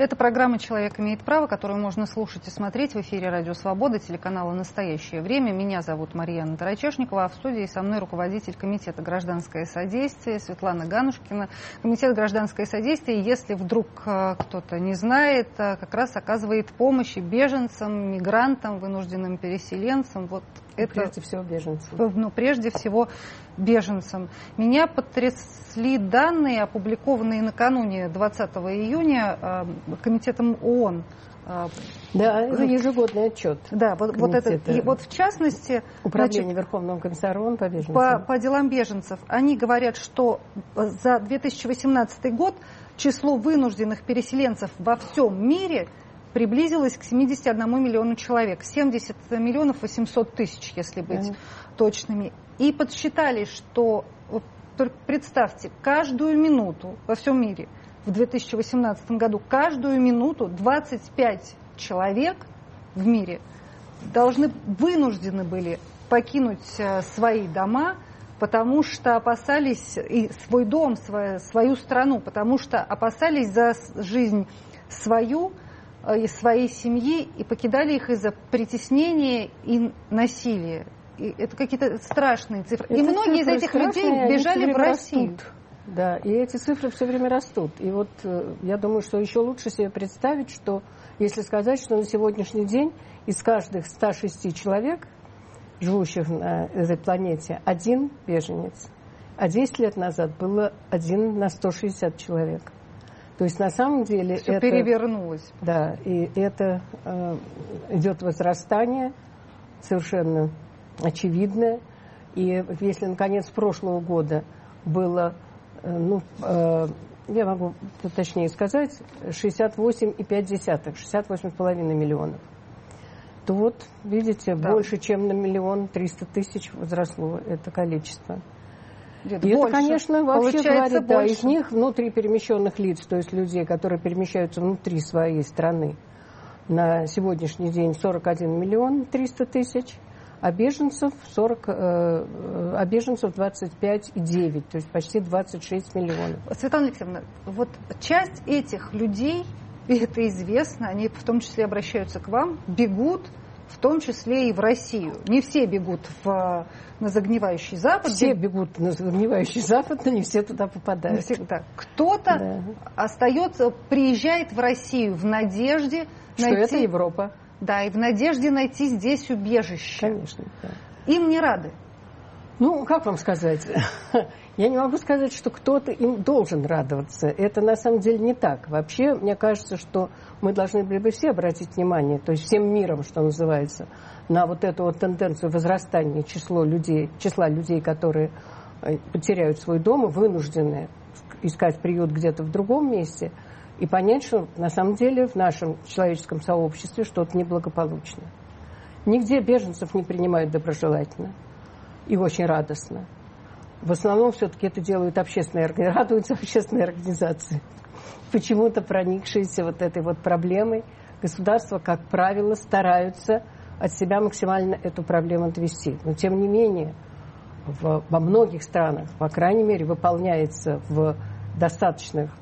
Это программа «Человек имеет право», которую можно слушать и смотреть в эфире «Радио Свобода», телеканала «Настоящее время». Меня зовут Марьяна Тарачешникова, а в студии со мной руководитель Комитета «Гражданское содействие» Светлана Ганушкина. Комитет «Гражданское содействие», если вдруг э, кто-то не знает, э, как раз оказывает помощь беженцам, мигрантам, вынужденным переселенцам. Вот это, прежде всего беженцам. Ну, прежде всего беженцам. Меня потрясли данные, опубликованные накануне 20 июня э, Комитетом ООН э, да, ежегодный отчет. Да, вот, вот это, и вот в частности... Управление значит, Верховного комиссара ООН по беженцам. По, по делам беженцев. Они говорят, что за 2018 год число вынужденных переселенцев во всем мире – приблизилась к 71 миллиону человек. 70 миллионов 800 тысяч, если быть mm. точными. И подсчитали, что, вот, представьте, каждую минуту во всем мире в 2018 году, каждую минуту 25 человек в мире должны, вынуждены были покинуть э, свои дома, потому что опасались и свой дом, свою, свою страну, потому что опасались за жизнь свою, из своей семьи и покидали их из-за притеснения и насилия. И это какие-то страшные цифры. Это и многие из этих людей бежали в Россию. Растут. Да, и эти цифры все время растут. И вот э, я думаю, что еще лучше себе представить, что если сказать, что на сегодняшний день из каждых 106 человек, живущих на этой планете, один беженец. А 10 лет назад было один на 160 человек. То есть на самом деле Все это... перевернулось. Да, и это э, идет возрастание совершенно очевидное. И если на конец прошлого года было, э, ну, э, я могу точнее сказать, 68,5, 68,5 миллионов, то вот, видите, да. больше, чем на миллион триста тысяч возросло это количество. Где-то и больше. это, конечно, вообще говорит, да, из них внутри перемещенных лиц, то есть людей, которые перемещаются внутри своей страны, на сегодняшний день 41 миллион 300 тысяч, а беженцев 40, э, а беженцев 25,9, то есть почти 26 миллионов. Светлана Алексеевна, вот часть этих людей, и это известно, они в том числе обращаются к вам, бегут в том числе и в Россию. Не все бегут в, на загнивающий Запад. Все бегут на загнивающий Запад, но не все туда попадают. Всегда. Кто-то да. остается, приезжает в Россию в надежде что найти... это Европа. Да, и в надежде найти здесь убежище. Конечно. Да. Им не рады. Ну, как вам сказать? [laughs] Я не могу сказать, что кто-то им должен радоваться. Это на самом деле не так. Вообще, мне кажется, что мы должны были бы все обратить внимание, то есть всем миром, что называется, на вот эту вот тенденцию возрастания числа людей, числа людей, которые э, потеряют свой дом и вынуждены искать приют где-то в другом месте, и понять, что на самом деле в нашем человеческом сообществе что-то неблагополучно. Нигде беженцев не принимают доброжелательно и очень радостно. В основном все-таки это делают общественные организации, [laughs] радуются общественные организации, почему-то проникшиеся вот этой вот проблемой. Государства, как правило, стараются от себя максимально эту проблему отвести. Но тем не менее, в, во многих странах, по крайней мере, выполняется в достаточных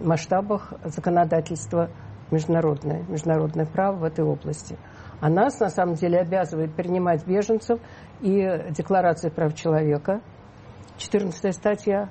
масштабах законодательство международное, международное право в этой области. А нас, на самом деле, обязывает принимать беженцев и Декларация прав человека, 14 статья,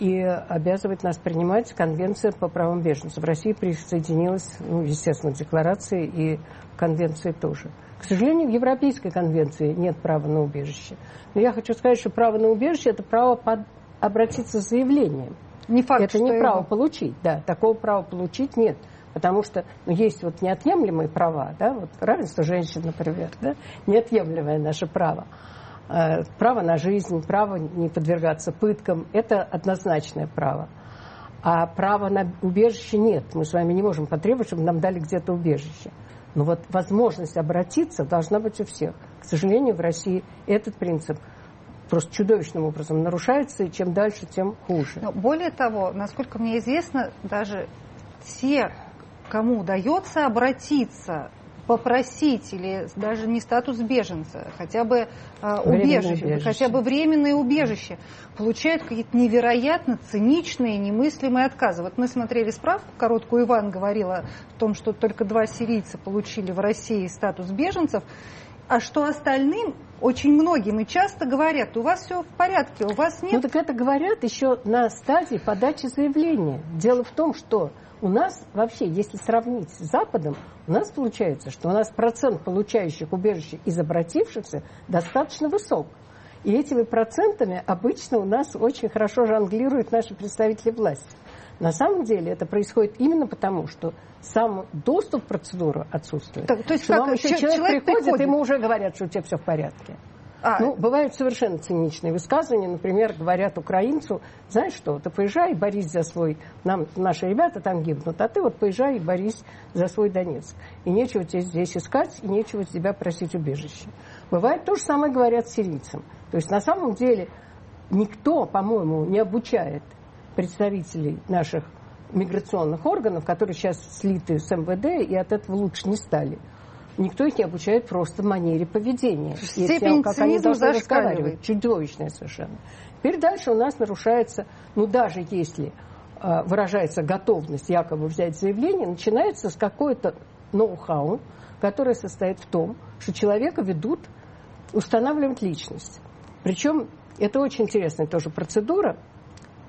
и обязывает нас принимать Конвенция по правам беженцев. В России присоединилась, ну, естественно, к декларации и конвенции тоже. К сожалению, в Европейской конвенции нет права на убежище. Но я хочу сказать, что право на убежище – это право под... обратиться с заявлением. Не факт, это не право его... получить, да, такого права получить нет. Потому что ну, есть вот неотъемлемые права, да, вот равенство женщин, например, да, неотъемлемое наше право. Э, право на жизнь, право не подвергаться пыткам – это однозначное право. А права на убежище нет. Мы с вами не можем потребовать, чтобы нам дали где-то убежище. Но вот возможность обратиться должна быть у всех. К сожалению, в России этот принцип просто чудовищным образом нарушается, и чем дальше, тем хуже. Но более того, насколько мне известно, даже те кому удается обратиться попросить или даже не статус беженца, хотя бы э, убежище, убежище, хотя бы временное убежище, получают какие-то невероятно циничные, немыслимые отказы. Вот мы смотрели справку, короткую Иван говорила о том, что только два сирийца получили в России статус беженцев, а что остальным, очень многим и часто говорят, у вас все в порядке, у вас нет... Ну так это говорят еще на стадии подачи заявления. Дело в том, что у нас вообще, если сравнить с Западом, у нас получается, что у нас процент получающих убежище из обратившихся достаточно высок. И этими процентами обычно у нас очень хорошо жонглируют наши представители власти. На самом деле это происходит именно потому, что сам доступ к процедуру отсутствует. Так, то есть что как, вам еще человек, человек приходит, приходит, ему уже говорят, что у тебя все в порядке. А. Ну, бывают совершенно циничные высказывания. Например, говорят украинцу, знаешь что, ты поезжай и борись за свой... Нам, наши ребята там гибнут, а ты вот поезжай и борись за свой Донецк. И нечего тебе здесь искать, и нечего тебя просить убежище. Бывает то же самое говорят сирийцам. То есть на самом деле никто, по-моему, не обучает представителей наших миграционных органов, которые сейчас слиты с МВД и от этого лучше не стали никто их не обучает просто манере поведения. Степень как они должны разговаривать. Чудовищная совершенно. Теперь дальше у нас нарушается, ну даже если э, выражается готовность якобы взять заявление, начинается с какой-то ноу-хау, которое состоит в том, что человека ведут устанавливать личность. Причем это очень интересная тоже процедура.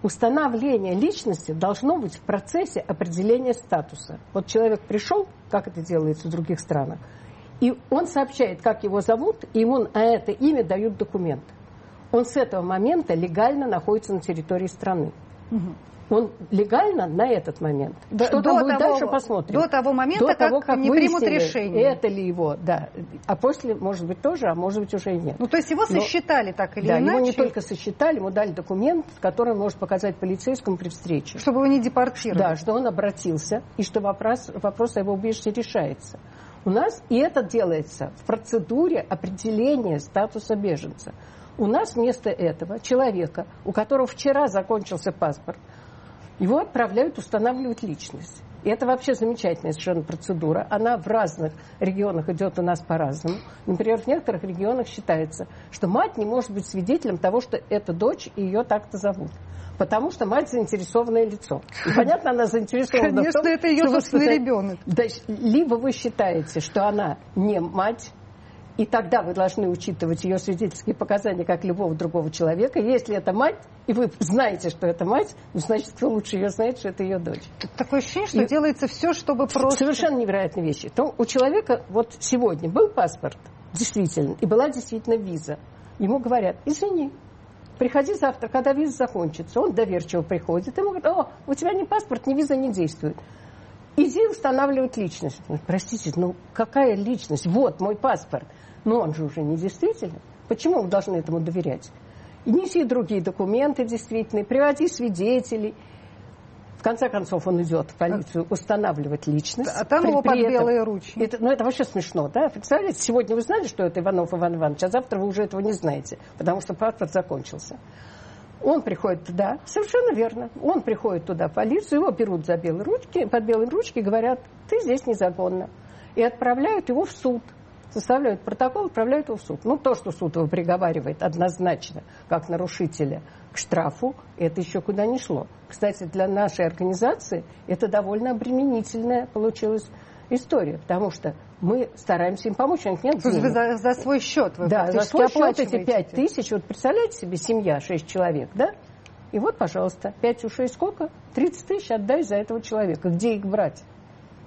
Установление личности должно быть в процессе определения статуса. Вот человек пришел, как это делается в других странах, и он сообщает, как его зовут, и ему на это имя дают документ. Он с этого момента легально находится на территории страны. Угу он легально на этот момент. До, Что до там будет того, дальше, посмотрим. До того момента, до того, как, как не примут решение. Это ли его, да. А после, может быть, тоже, а может быть, уже и нет. Ну, то есть его сосчитали Но, так или да, иначе? его не только сосчитали, ему дали документ, который он может показать полицейскому при встрече. Чтобы его не депортировали. Да, что он обратился, и что вопрос, вопрос о его убежище решается. У нас и это делается в процедуре определения статуса беженца. У нас вместо этого человека, у которого вчера закончился паспорт, его отправляют устанавливать личность. И это вообще замечательная совершенно процедура. Она в разных регионах идет у нас по-разному. Например, в некоторых регионах считается, что мать не может быть свидетелем того, что это дочь, и ее так-то зовут. Потому что мать заинтересованное лицо. И понятно, она заинтересована Конечно, в том, это ее собственный ребенок. Да, либо вы считаете, что она не мать, и тогда вы должны учитывать ее свидетельские показания, как любого другого человека. Если это мать, и вы знаете, что это мать, ну, значит, кто лучше ее знает, что это ее дочь. Такое ощущение, что и делается все, чтобы просто... Совершенно невероятные вещи. То у человека вот сегодня был паспорт, действительно, и была действительно виза. Ему говорят, извини, приходи завтра, когда виза закончится. Он доверчиво приходит, ему говорят, о, у тебя ни паспорт, ни виза не действует. Иди устанавливать личность. Простите, ну какая личность? Вот мой паспорт но он же уже не действительный. Почему мы должны этому доверять? И неси другие документы действительные, приводи свидетелей. В конце концов, он идет в полицию устанавливать личность. А там его под белые ручки. Это, ну, это вообще смешно, да? Представляете, сегодня вы знали, что это Иванов Иван Иванович, а завтра вы уже этого не знаете, потому что паспорт закончился. Он приходит туда, совершенно верно. Он приходит туда в полицию, его берут за белые ручки, под белые ручки, говорят, ты здесь незаконно. И отправляют его в суд составляют протокол, отправляют его в суд. Ну, то, что суд его приговаривает однозначно, как нарушителя, к штрафу, это еще куда не шло. Кстати, для нашей организации это довольно обременительная получилась история, потому что мы стараемся им помочь, у них нет денег. Вы за, за свой счет вы Да, за свой счет эти пять тысяч, вот представляете себе, семья, шесть человек, да? И вот, пожалуйста, пять у шесть сколько? 30 тысяч отдай за этого человека. Где их брать?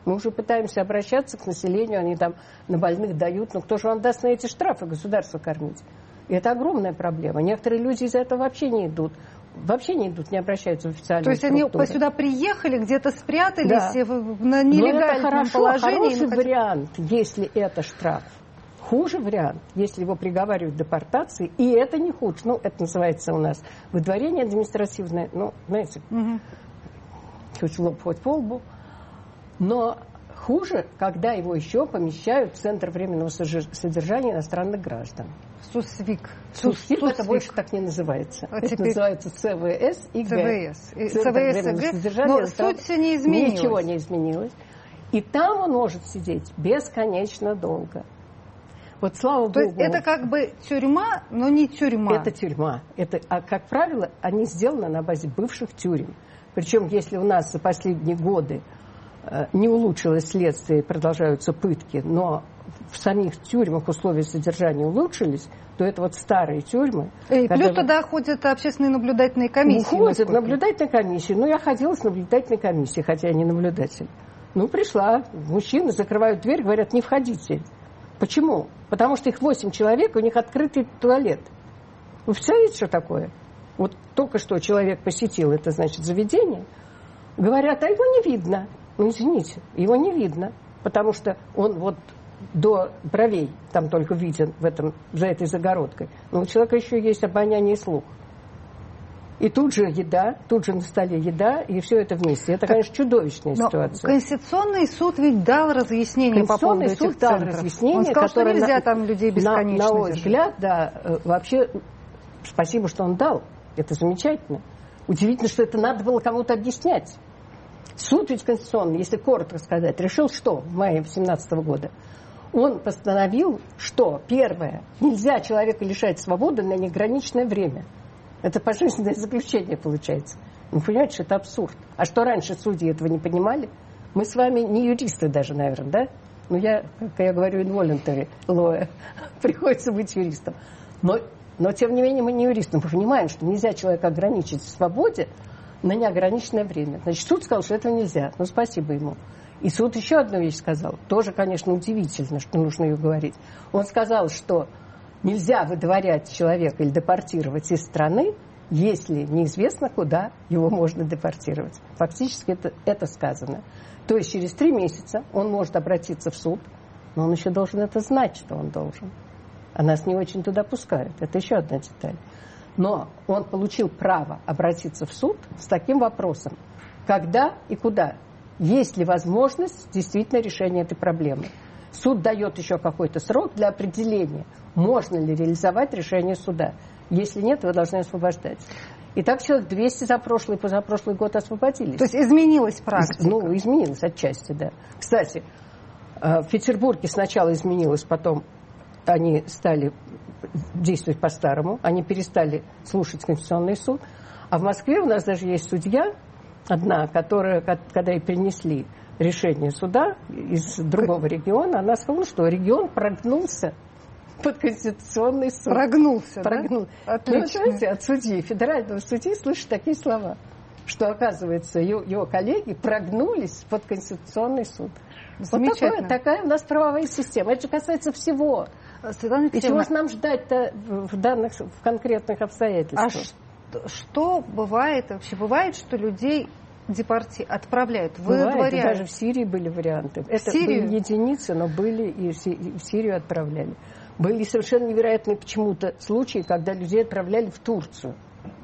Мы уже пытаемся обращаться к населению, они там на больных дают, но кто же вам даст на эти штрафы государство кормить? И это огромная проблема. Некоторые люди из-за этого вообще не идут. Вообще не идут, не обращаются в официальные То есть структуры. они сюда приехали, где-то спрятались да. на нелегальном это хорошо, положении. Хороший вариант, если это штраф. Хуже вариант, если его приговаривают к депортации, и это не хуже. Ну, это называется у нас выдворение административное. Ну, знаете, угу. хоть в лоб, хоть по лбу. Но хуже, когда его еще помещают в Центр временного содержания иностранных граждан. СУСВИК. СУСВИК, это больше так не называется. А это теперь... называется ЦВС и ГЭ. ЦВС. ЦВС и Г. Но суть не изменилась. Ничего не изменилось. И там он может сидеть бесконечно долго. Вот слава То Богу. есть это как бы тюрьма, но не тюрьма. Это тюрьма. Это, а как правило, они сделаны на базе бывших тюрем. Причем, если у нас за последние годы не улучшилось следствие, продолжаются пытки, но в самих тюрьмах условия содержания улучшились, то это вот старые тюрьмы. И когда... плюс туда ходят общественные наблюдательные комиссии. Ходят наблюдательные комиссии. Ну, я ходила с наблюдательной комиссией, хотя я не наблюдатель. Ну, пришла, мужчины закрывают дверь, говорят, не входите. Почему? Потому что их восемь человек, у них открытый туалет. Вы представляете, что такое? Вот только что человек посетил это, значит, заведение. Говорят, а его не видно. Ну, извините, его не видно, потому что он вот до бровей там только виден в этом, за этой загородкой. Но у человека еще есть обоняние и слух. И тут же еда, тут же на столе еда, и все это вместе. Это, конечно, чудовищная Но ситуация. Конституционный суд ведь дал разъяснение по поводу суд этих дал разъяснение, Он сказал, что нельзя на, там людей бесконечно На, на мой взгляд, да, э, вообще, спасибо, что он дал. Это замечательно. Удивительно, что это надо было кому-то объяснять. Суд ведь конституционный, если коротко сказать, решил что в мае 2017 года? Он постановил, что, первое, нельзя человека лишать свободы на неограниченное время. Это пожизненное заключение получается. Вы понимаете, что это абсурд. А что раньше судьи этого не понимали? Мы с вами не юристы даже, наверное, да? Ну, я, как я говорю, involuntary lawyer. [laughs] Приходится быть юристом. Но Но, тем не менее, мы не юристы. Мы понимаем, что нельзя человека ограничить в свободе на неограниченное время. Значит, суд сказал, что этого нельзя. Ну, спасибо ему. И суд еще одну вещь сказал. Тоже, конечно, удивительно, что нужно ее говорить. Он сказал, что нельзя выдворять человека или депортировать из страны, если неизвестно, куда его можно депортировать. Фактически это, это сказано. То есть через три месяца он может обратиться в суд, но он еще должен это знать, что он должен. А нас не очень туда пускают. Это еще одна деталь. Но он получил право обратиться в суд с таким вопросом. Когда и куда? Есть ли возможность действительно решения этой проблемы? Суд дает еще какой-то срок для определения, можно ли реализовать решение суда. Если нет, вы должны освобождать. И так человек 200 за прошлый и позапрошлый год освободились. То есть изменилась практика? Ну, изменилась отчасти, да. Кстати, э, в Петербурге сначала изменилось, потом они стали действовать по-старому, они перестали слушать Конституционный суд. А в Москве у нас даже есть судья, одна, которая, когда ей принесли решение суда из другого региона, она сказала, что регион прогнулся под Конституционный суд. Прогнулся, Прогнул. да? Отлично. Ну, знаете, от судьи, федерального судьи слышать такие слова, что, оказывается, его, его коллеги прогнулись под Конституционный суд. Вот такое, такая у нас правовая система. Это же касается всего. Светлана И чего нам ждать-то в данных, в конкретных обстоятельствах? А что бывает вообще? Бывает, что людей депорти... отправляют, выдворяют. Бывает, даже в Сирии были варианты. В Это Сирию? были единицы, но были и в Сирию отправляли. Были совершенно невероятные почему-то случаи, когда людей отправляли в Турцию.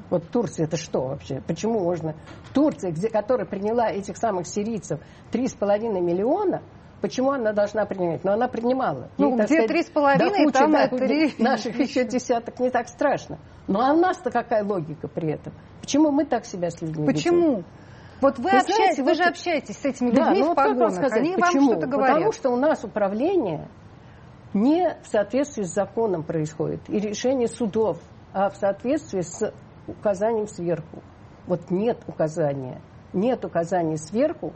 Вот Турция это что вообще? Почему можно в Турции, где, которая приняла этих самых сирийцев 3,5 миллиона, почему она должна принимать? Но она принимала. Ну, где три с половиной, там да. Наших еще десяток не так страшно. Но а у нас-то какая логика при этом? Почему мы так себя с людьми Почему? Ведем? Вот вы, вы, общаетесь, знаете, вы вот... же общаетесь с этими людьми да, ну, в погонах, сказать, они почему? вам что-то говорят. Потому что у нас управление не в соответствии с законом происходит, и решение судов, а в соответствии с указанием сверху. Вот нет указания, нет указания сверху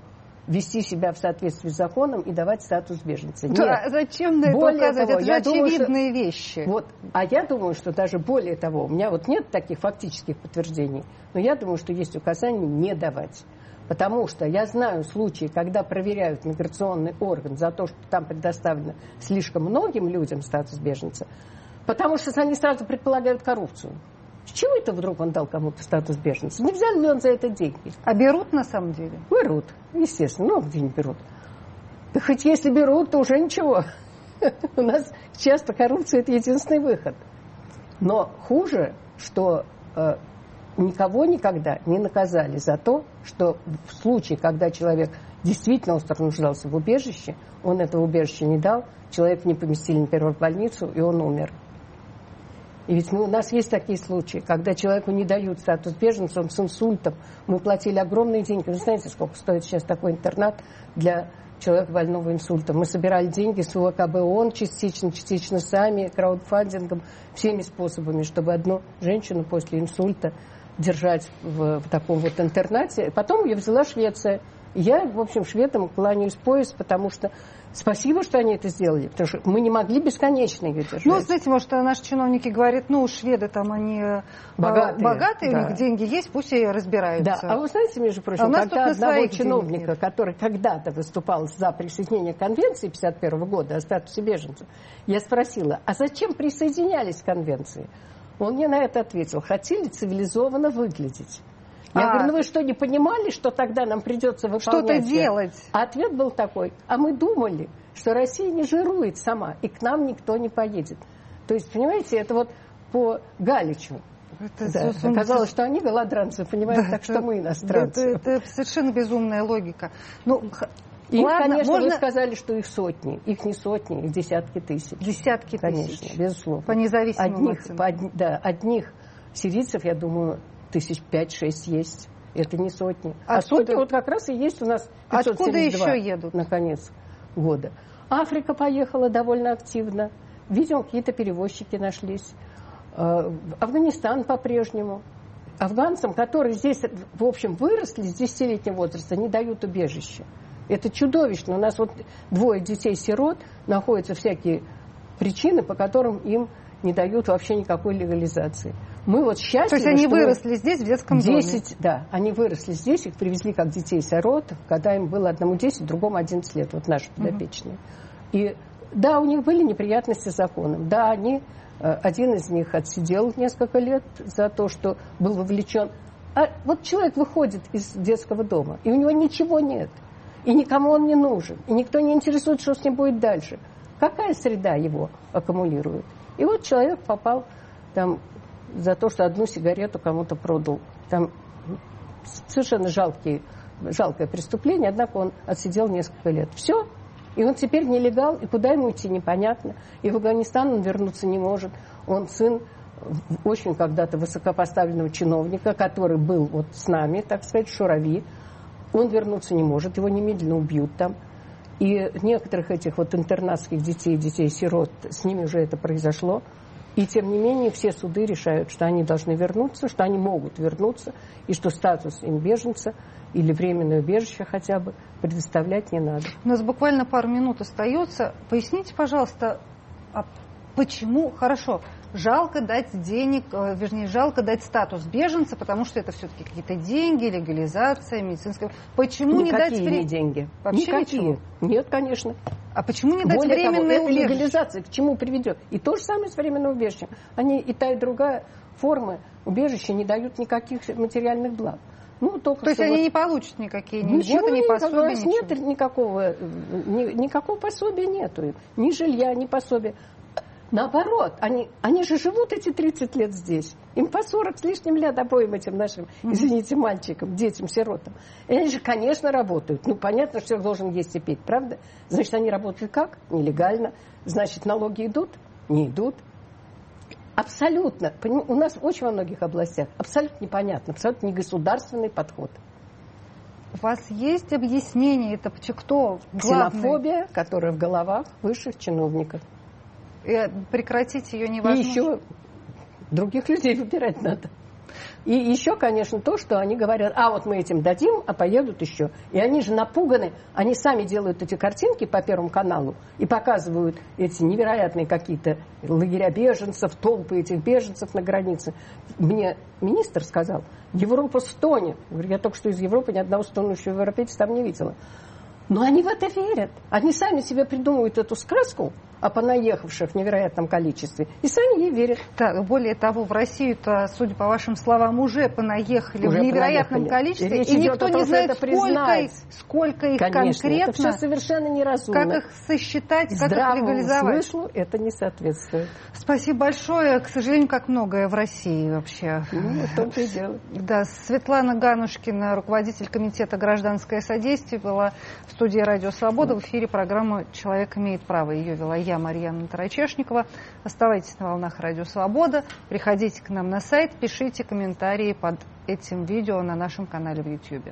вести себя в соответствии с законом и давать статус беженца. Нет. Да, зачем на это более указывать? Того, это же очевидные что, вещи. Вот, а я думаю, что даже более того, у меня вот нет таких фактических подтверждений, но я думаю, что есть указание не давать. Потому что я знаю случаи, когда проверяют миграционный орган за то, что там предоставлено слишком многим людям статус беженца, потому что они сразу предполагают коррупцию. С чего это вдруг он дал кому-то статус беженца? Не взял ли он за это деньги? А берут на самом деле? Берут, естественно. Ну, где не берут. Да хоть если берут, то уже ничего. [laughs] У нас часто коррупция – это единственный выход. Но хуже, что э, никого никогда не наказали за то, что в случае, когда человек действительно остро нуждался в убежище, он этого убежища не дал, человека не поместили, например, в больницу, и он умер. И ведь мы, у нас есть такие случаи, когда человеку не дают статус беженца, он с инсультом. Мы платили огромные деньги. Вы знаете, сколько стоит сейчас такой интернат для человека больного инсультом. Мы собирали деньги с УВКБ ООН частично, частично сами, краудфандингом, всеми способами, чтобы одну женщину после инсульта держать в, в таком вот интернате. Потом ее взяла Швеция. Я, в общем, шведам кланяюсь пояс, потому что спасибо, что они это сделали, потому что мы не могли бесконечно ее держать. Ну, знаете, может, наши чиновники говорят, ну, шведы там, они э, богатые, богатые да. у них деньги есть, пусть и разбираются. Да, а вы знаете, между прочим, а у нас когда одного чиновника, который когда-то выступал за присоединение к конвенции 51 года о статусе беженцев, я спросила, а зачем присоединялись к конвенции? Он мне на это ответил, хотели цивилизованно выглядеть. Я а, говорю, ну вы что, не понимали, что тогда нам придется выполнять? Что-то делать. А ответ был такой, а мы думали, что Россия не жирует сама, и к нам никто не поедет. То есть, понимаете, это вот по Галичу. Это да. Оказалось, что они голодранцы, понимаете, да, так это, что мы иностранцы. Это, это совершенно безумная логика. Ну, их, Ладно, конечно, можно... вы сказали, что их сотни. Их не сотни, их десятки тысяч. Десятки конечно, тысяч. безусловно. По независимым одних, по, да, одних сирийцев, я думаю, тысяч пять-шесть есть. Это не сотни. Откуда? А сотни вот как раз и есть у нас 572 Откуда еще едут? на конец года. Африка поехала довольно активно. Видимо, какие-то перевозчики нашлись. Э, Афганистан по-прежнему. Афганцам, которые здесь, в общем, выросли с 10-летнего возраста, не дают убежище. Это чудовищно. У нас вот двое детей-сирот находятся всякие причины, по которым им не дают вообще никакой легализации. Мы вот счастливы, То есть они выросли здесь, в детском 10, доме? Да, они выросли здесь, их привезли как детей-сирот, когда им было одному 10, другому 11 лет, вот наши подопечные. Угу. И да, у них были неприятности с законом. Да, они, э, один из них отсидел несколько лет за то, что был вовлечен. А вот человек выходит из детского дома, и у него ничего нет. И никому он не нужен. И никто не интересует, что с ним будет дальше. Какая среда его аккумулирует? И вот человек попал там за то, что одну сигарету кому-то продал. Там совершенно жалкие, жалкое преступление, однако он отсидел несколько лет. Все. И он теперь нелегал, и куда ему идти, непонятно. И в Афганистан он вернуться не может. Он сын очень когда-то высокопоставленного чиновника, который был вот с нами, так сказать, Шурави. Он вернуться не может, его немедленно убьют там. И некоторых этих вот интернатских детей, детей-сирот, с ними уже это произошло. И тем не менее все суды решают, что они должны вернуться, что они могут вернуться, и что статус им беженца или временное убежище хотя бы предоставлять не надо. У нас буквально пару минут остается. Поясните, пожалуйста, а почему, хорошо, жалко дать денег, э, вернее, жалко дать статус беженца, потому что это все-таки какие-то деньги, легализация, медицинская. Почему Никакие не дать не деньги? Вообще Никакие. ничего? Нет, конечно. А почему не дать Более временное того, убежище? легализация к чему приведет? И то же самое с временным убежищем. Они и та, и другая формы убежища не дают никаких материальных благ. Ну, только То есть они вот... не получат никакие ни ничего льготы, ни пособия, нет никакого, ни, никакого пособия нету. Ни жилья, ни пособия. Наоборот, они, они же живут эти 30 лет здесь. Им по 40 с лишним лет обоим этим нашим, извините, мальчикам, детям, сиротам. И они же, конечно, работают. Ну, понятно, что должен есть и пить, правда? Значит, они работают как? Нелегально. Значит, налоги идут? Не идут. Абсолютно. У нас очень во многих областях абсолютно непонятно, абсолютно не государственный подход. У вас есть объяснение, это кто главный? Ксенофобия, которая в головах высших чиновников. И прекратить ее невозможно. И еще других людей выбирать надо. И еще, конечно, то, что они говорят, а вот мы этим дадим, а поедут еще. И они же напуганы, они сами делают эти картинки по Первому каналу и показывают эти невероятные какие-то лагеря беженцев, толпы этих беженцев на границе. Мне министр сказал, Европа стонет. Я только что из Европы ни одного стонущего европейца там не видела. Но они в это верят. Они сами себе придумывают эту сказку, о понаехавших в невероятном количестве. И сами ей верят. Так, более того, в Россию-то, судя по вашим словам, уже понаехали уже в невероятном понаехали. количестве. И, и никто не знает, сколько, сколько их Конечно, конкретно. Это все совершенно неразумно. Как их сосчитать, как их легализовать. смыслу это не соответствует. Спасибо большое. К сожалению, как многое в России вообще. Ну, в том-то и дело. Да, Светлана Ганушкина, руководитель комитета «Гражданское содействие», была в студии «Радио Свобода». В эфире программа «Человек имеет право». Ее вела я, Марьяна Тарачешникова. Оставайтесь на волнах Радио Свобода. Приходите к нам на сайт, пишите комментарии под этим видео на нашем канале в YouTube.